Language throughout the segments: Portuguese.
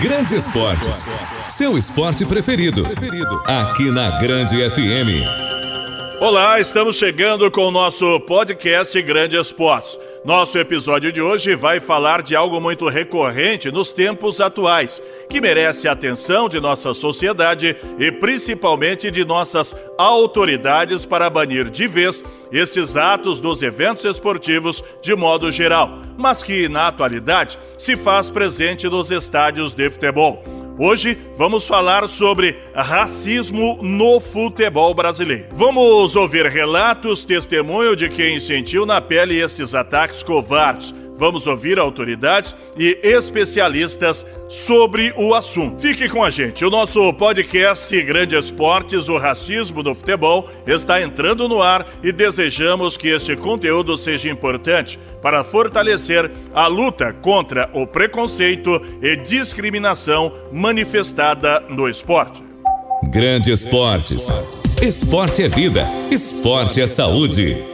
Grande Esportes. Seu esporte preferido. Aqui na Grande FM. Olá, estamos chegando com o nosso podcast Grande Esportes. Nosso episódio de hoje vai falar de algo muito recorrente nos tempos atuais, que merece a atenção de nossa sociedade e principalmente de nossas autoridades para banir de vez estes atos dos eventos esportivos de modo geral, mas que na atualidade se faz presente nos estádios de futebol. Hoje vamos falar sobre racismo no futebol brasileiro. Vamos ouvir relatos, testemunho de quem sentiu na pele estes ataques covardes Vamos ouvir autoridades e especialistas sobre o assunto. Fique com a gente. O nosso podcast Grande Esportes, o racismo no futebol, está entrando no ar e desejamos que este conteúdo seja importante para fortalecer a luta contra o preconceito e discriminação manifestada no esporte. Grande Esportes. Esporte é vida, esporte é saúde.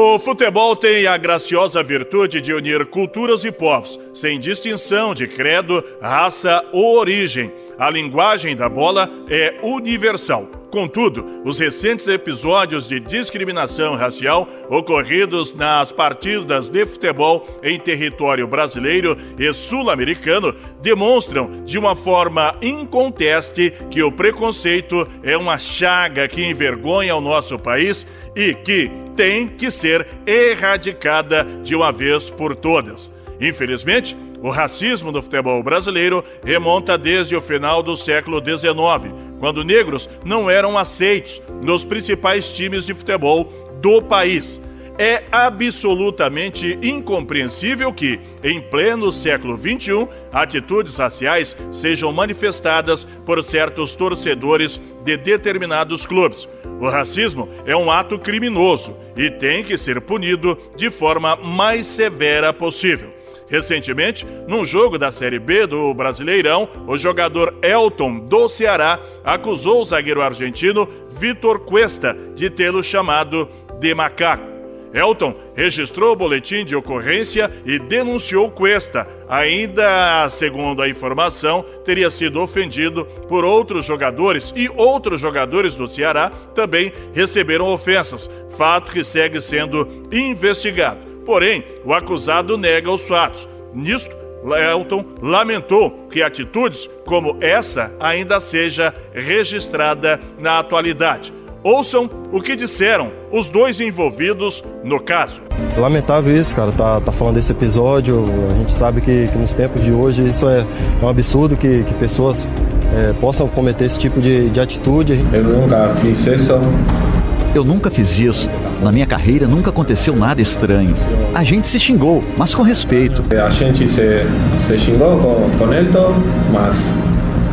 O futebol tem a graciosa virtude de unir culturas e povos, sem distinção de credo, raça ou origem. A linguagem da bola é universal. Contudo, os recentes episódios de discriminação racial ocorridos nas partidas de futebol em território brasileiro e sul-americano demonstram de uma forma inconteste que o preconceito é uma chaga que envergonha o nosso país e que tem que ser erradicada de uma vez por todas. Infelizmente, o racismo no futebol brasileiro remonta desde o final do século XIX, quando negros não eram aceitos nos principais times de futebol do país. É absolutamente incompreensível que, em pleno século XXI, atitudes raciais sejam manifestadas por certos torcedores de determinados clubes. O racismo é um ato criminoso e tem que ser punido de forma mais severa possível. Recentemente, num jogo da Série B do Brasileirão, o jogador Elton do Ceará acusou o zagueiro argentino Vitor Cuesta de tê-lo chamado de macaco. Elton registrou o boletim de ocorrência e denunciou Cuesta. Ainda, segundo a informação, teria sido ofendido por outros jogadores e outros jogadores do Ceará também receberam ofensas, fato que segue sendo investigado. Porém, o acusado nega os fatos. Nisto, Elton lamentou que atitudes como essa ainda seja registrada na atualidade. Ouçam o que disseram os dois envolvidos no caso. Lamentável isso, cara, tá, tá falando desse episódio. A gente sabe que, que nos tempos de hoje isso é, é um absurdo que, que pessoas é, possam cometer esse tipo de, de atitude. Eu nunca fiz isso. Eu nunca fiz isso. Na minha carreira nunca aconteceu nada estranho. A gente se xingou, mas com respeito. A gente se, se xingou com, com ele, mas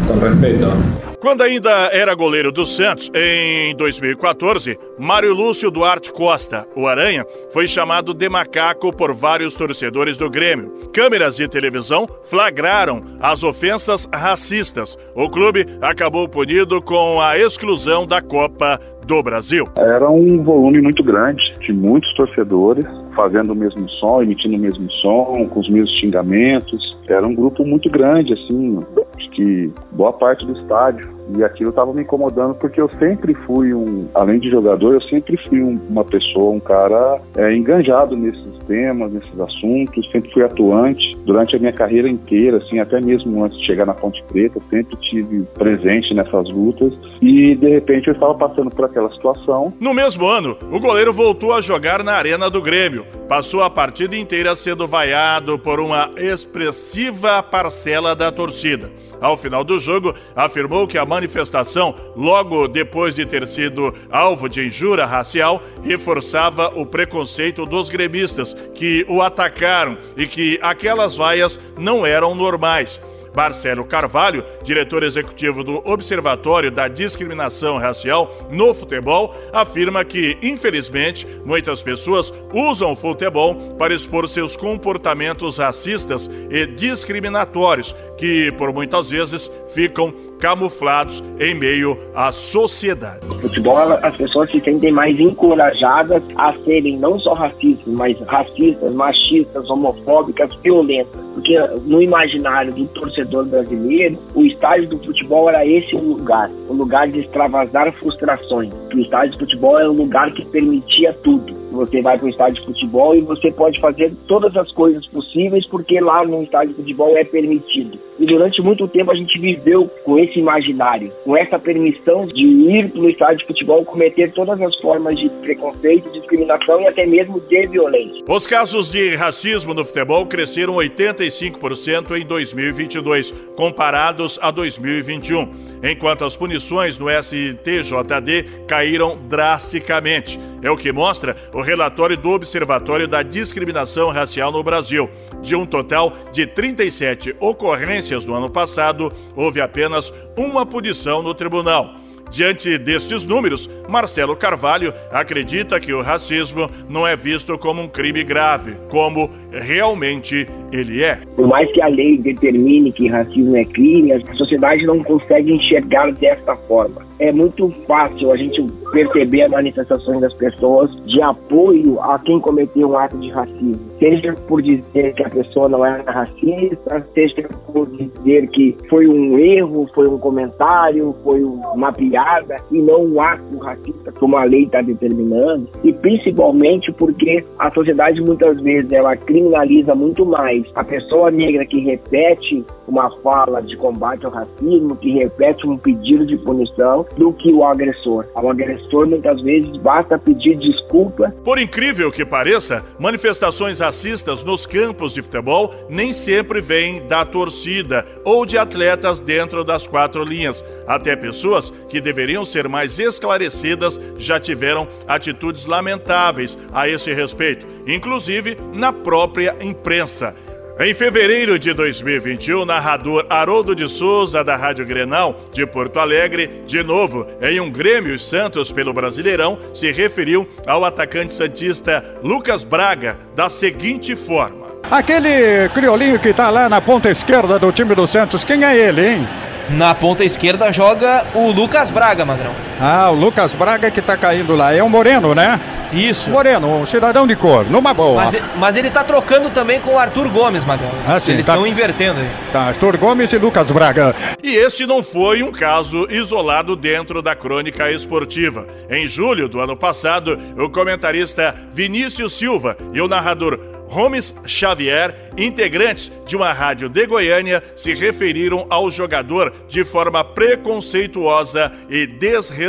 com respeito. Quando ainda era goleiro do Santos, em 2014, Mário Lúcio Duarte Costa, o Aranha, foi chamado de macaco por vários torcedores do Grêmio. Câmeras de televisão flagraram as ofensas racistas. O clube acabou punido com a exclusão da Copa do Brasil. Era um volume muito grande de muitos torcedores fazendo o mesmo som, emitindo o mesmo som, com os mesmos xingamentos. Era um grupo muito grande, assim, acho que boa parte do estádio e aquilo estava me incomodando porque eu sempre fui um, além de jogador, eu sempre fui um, uma pessoa, um cara é, enganjado nesses temas, nesses assuntos, sempre fui atuante durante a minha carreira inteira, assim, até mesmo antes de chegar na Ponte Preta, sempre tive presente nessas lutas e de repente eu estava passando por aquela situação. No mesmo ano, o goleiro voltou a jogar na Arena do Grêmio. Passou a partida inteira sendo vaiado por uma expressiva parcela da torcida. Ao final do jogo, afirmou que a manifestação, logo depois de ter sido alvo de injúria racial, reforçava o preconceito dos gremistas que o atacaram e que aquelas vaias não eram normais. Marcelo Carvalho, diretor executivo do Observatório da Discriminação Racial no Futebol, afirma que, infelizmente, muitas pessoas usam o futebol para expor seus comportamentos racistas e discriminatórios, que por muitas vezes ficam camuflados em meio à sociedade. No futebol, as pessoas se sentem mais encorajadas a serem não só racistas, mas racistas, machistas, homofóbicas, violentas. Porque no imaginário do torcedor brasileiro, o estádio do futebol era esse lugar, o lugar de extravasar frustrações. O estádio de futebol é o lugar que permitia tudo você vai para o estádio de futebol e você pode fazer todas as coisas possíveis porque lá no estádio de futebol é permitido. E durante muito tempo a gente viveu com esse imaginário, com essa permissão de ir para o estádio de futebol cometer todas as formas de preconceito, discriminação e até mesmo de violência. Os casos de racismo no futebol cresceram 85% em 2022, comparados a 2021, enquanto as punições no STJD caíram drasticamente. É o que mostra o relatório do Observatório da Discriminação Racial no Brasil. De um total de 37 ocorrências no ano passado, houve apenas uma punição no tribunal. Diante destes números, Marcelo Carvalho acredita que o racismo não é visto como um crime grave, como realmente ele é. Por mais que a lei determine que racismo é crime, a sociedade não consegue enxergar desta forma. É muito fácil a gente perceber as manifestações das pessoas de apoio a quem cometeu um ato de racismo. Seja por dizer que a pessoa não era racista, seja por dizer que foi um erro, foi um comentário, foi uma piada e não um ato racista como a lei está determinando. E principalmente porque a sociedade muitas vezes ela criminaliza muito mais a pessoa negra que repete uma fala de combate ao racismo, que repete um pedido de punição, do que o agressor. Ao agressor, muitas vezes, basta pedir desculpa. Por incrível que pareça, manifestações racistas nos campos de futebol nem sempre vêm da torcida ou de atletas dentro das quatro linhas. Até pessoas que deveriam ser mais esclarecidas já tiveram atitudes lamentáveis a esse respeito, inclusive na própria imprensa. Em fevereiro de 2021, o narrador Haroldo de Souza, da Rádio Grenal, de Porto Alegre, de novo em um Grêmio Santos pelo Brasileirão, se referiu ao atacante santista Lucas Braga da seguinte forma: Aquele criolinho que tá lá na ponta esquerda do time do Santos, quem é ele, hein? Na ponta esquerda joga o Lucas Braga, Magrão. Ah, o Lucas Braga que tá caindo lá. É o Moreno, né? Isso. Moreno, um cidadão de cor, numa boa. Mas, mas ele tá trocando também com o Arthur Gomes, Magrão. Ah, sim, Eles tá- estão invertendo aí. Tá, Arthur Gomes e Lucas Braga. E este não foi um caso isolado dentro da crônica esportiva. Em julho do ano passado, o comentarista Vinícius Silva e o narrador Gomes Xavier, integrantes de uma rádio de Goiânia, se referiram ao jogador de forma preconceituosa e desrespeitosa.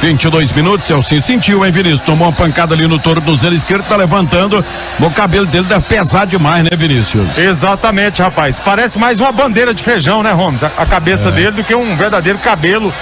22 minutos, Celcinho sentiu, hein, Vinícius? Tomou uma pancada ali no tornozelo esquerdo, tá levantando. O cabelo dele deve pesar demais, né, Vinícius? Exatamente, rapaz. Parece mais uma bandeira de feijão, né, Holmes? A, a cabeça dele do que um verdadeiro cabelo.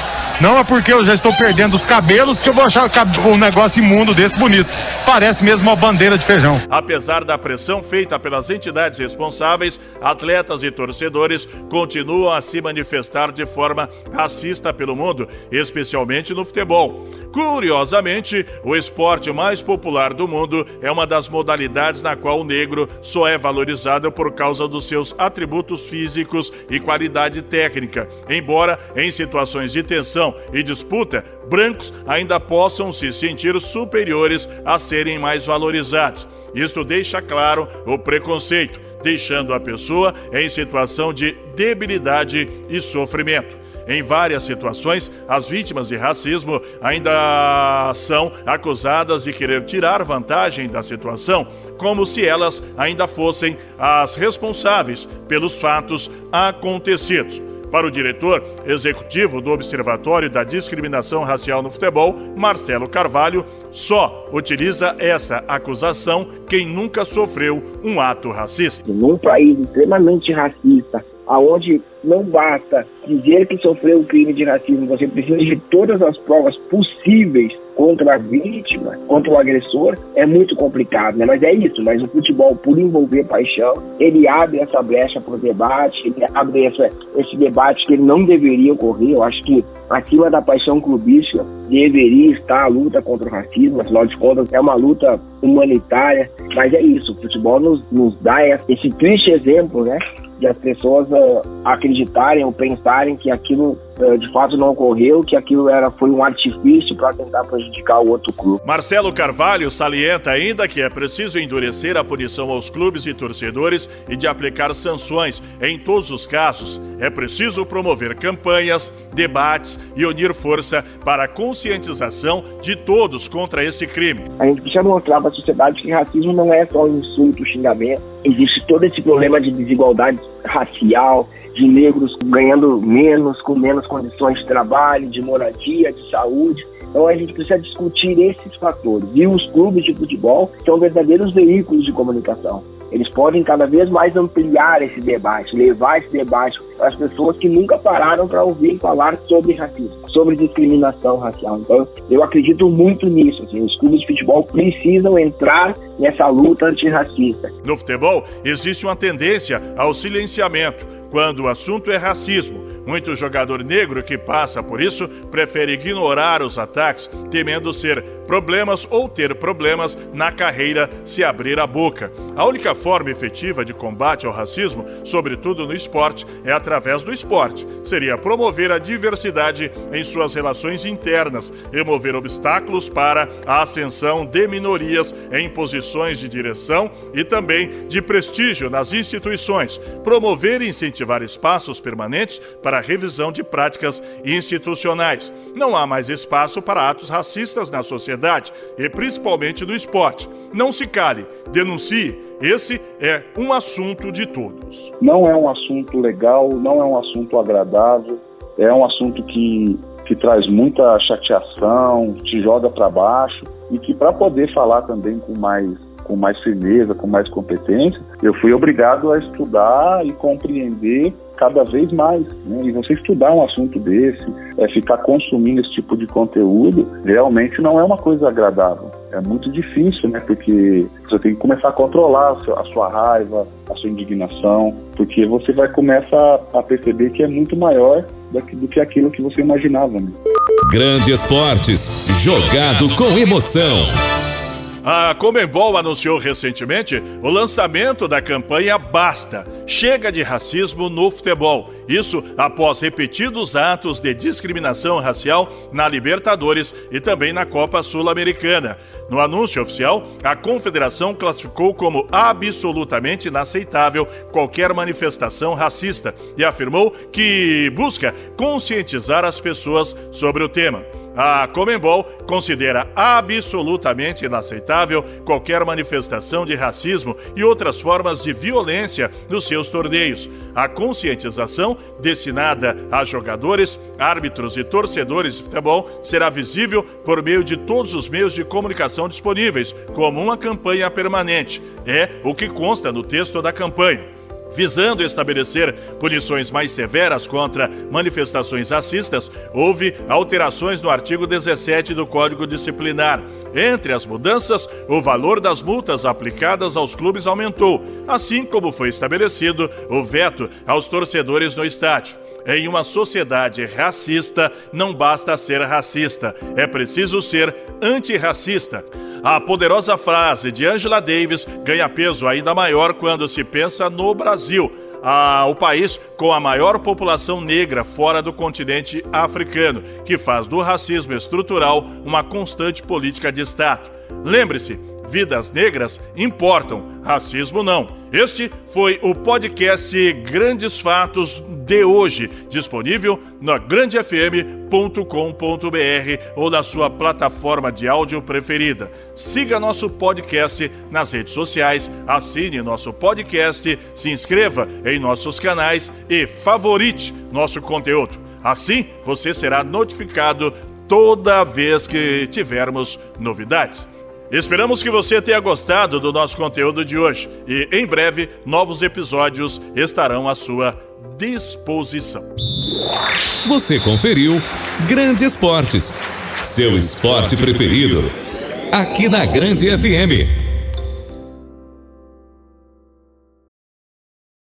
Não é porque eu já estou perdendo os cabelos que eu vou achar um negócio imundo desse bonito. Parece mesmo uma bandeira de feijão. Apesar da pressão feita pelas entidades responsáveis, atletas e torcedores continuam a se manifestar de forma racista pelo mundo, especialmente no futebol. Curiosamente, o esporte mais popular do mundo é uma das modalidades na qual o negro só é valorizado por causa dos seus atributos físicos e qualidade técnica, embora em situações de tensão e disputa, brancos ainda possam se sentir superiores a serem mais valorizados. Isto deixa claro o preconceito, deixando a pessoa em situação de debilidade e sofrimento. Em várias situações, as vítimas de racismo ainda são acusadas de querer tirar vantagem da situação, como se elas ainda fossem as responsáveis pelos fatos acontecidos. Para o diretor executivo do Observatório da Discriminação Racial no Futebol, Marcelo Carvalho, só utiliza essa acusação quem nunca sofreu um ato racista. Num país extremamente racista, aonde não basta dizer que sofreu um crime de racismo, você precisa de todas as provas possíveis contra a vítima, contra o agressor, é muito complicado, né? Mas é isso, mas o futebol, por envolver paixão, ele abre essa brecha para o debate, ele abre essa, esse debate que ele não deveria ocorrer. Eu acho que acima da paixão clubística deveria estar a luta contra o racismo, afinal de contas é uma luta humanitária, mas é isso, o futebol nos, nos dá esse triste exemplo, né? de as pessoas uh, acreditarem ou pensarem que aquilo de fato não ocorreu, que aquilo era, foi um artifício para tentar prejudicar o outro clube. Marcelo Carvalho salienta ainda que é preciso endurecer a punição aos clubes e torcedores e de aplicar sanções em todos os casos. É preciso promover campanhas, debates e unir força para a conscientização de todos contra esse crime. A gente precisa mostrar para a sociedade que racismo não é só um insulto, um xingamento. Existe todo esse problema de desigualdade racial, de negros ganhando menos, com menos condições de trabalho, de moradia, de saúde. Então a gente precisa discutir esses fatores. E os clubes de futebol são verdadeiros veículos de comunicação. Eles podem cada vez mais ampliar esse debate, levar esse debate para as pessoas que nunca pararam para ouvir falar sobre racismo, sobre discriminação racial. Então, eu acredito muito nisso. Assim, os clubes de futebol precisam entrar nessa luta antirracista. No futebol, existe uma tendência ao silenciamento quando o assunto é racismo muito jogador negro que passa por isso prefere ignorar os ataques, temendo ser problemas ou ter problemas na carreira se abrir a boca. A única forma efetiva de combate ao racismo, sobretudo no esporte, é através do esporte. Seria promover a diversidade em suas relações internas, remover obstáculos para a ascensão de minorias em posições de direção e também de prestígio nas instituições, promover e incentivar espaços permanentes para para revisão de práticas institucionais. Não há mais espaço para atos racistas na sociedade e principalmente no esporte. Não se cale, denuncie. Esse é um assunto de todos. Não é um assunto legal, não é um assunto agradável, é um assunto que, que traz muita chateação, te joga para baixo e que para poder falar também com mais com mais firmeza, com mais competência, eu fui obrigado a estudar e compreender cada vez mais. Né? E você estudar um assunto desse, é, ficar consumindo esse tipo de conteúdo, realmente não é uma coisa agradável. É muito difícil, né? Porque você tem que começar a controlar a sua, raiva, a sua indignação, porque você vai começar a perceber que é muito maior do que aquilo que você imaginava. Né? Grande Esportes, jogado com emoção. A Comembol anunciou recentemente o lançamento da campanha Basta, Chega de Racismo no Futebol. Isso após repetidos atos de discriminação racial na Libertadores e também na Copa Sul-Americana. No anúncio oficial, a confederação classificou como absolutamente inaceitável qualquer manifestação racista e afirmou que busca conscientizar as pessoas sobre o tema. A Comembol considera absolutamente inaceitável qualquer manifestação de racismo e outras formas de violência nos seus torneios. A conscientização destinada a jogadores, árbitros e torcedores de futebol será visível por meio de todos os meios de comunicação disponíveis, como uma campanha permanente. É o que consta no texto da campanha visando estabelecer punições mais severas contra manifestações racistas, houve alterações no artigo 17 do Código Disciplinar. Entre as mudanças, o valor das multas aplicadas aos clubes aumentou, assim como foi estabelecido o veto aos torcedores no estádio. Em uma sociedade racista, não basta ser racista, é preciso ser antirracista. A poderosa frase de Angela Davis ganha peso ainda maior quando se pensa no Brasil, o país com a maior população negra fora do continente africano, que faz do racismo estrutural uma constante política de Estado. Lembre-se, vidas negras importam, racismo não. Este foi o podcast Grandes Fatos de hoje, disponível na grandefm.com.br ou na sua plataforma de áudio preferida. Siga nosso podcast nas redes sociais, assine nosso podcast, se inscreva em nossos canais e favorite nosso conteúdo. Assim, você será notificado toda vez que tivermos novidades. Esperamos que você tenha gostado do nosso conteúdo de hoje e em breve novos episódios estarão à sua disposição. Você conferiu Grande Esportes, seu esporte preferido, aqui na Grande FM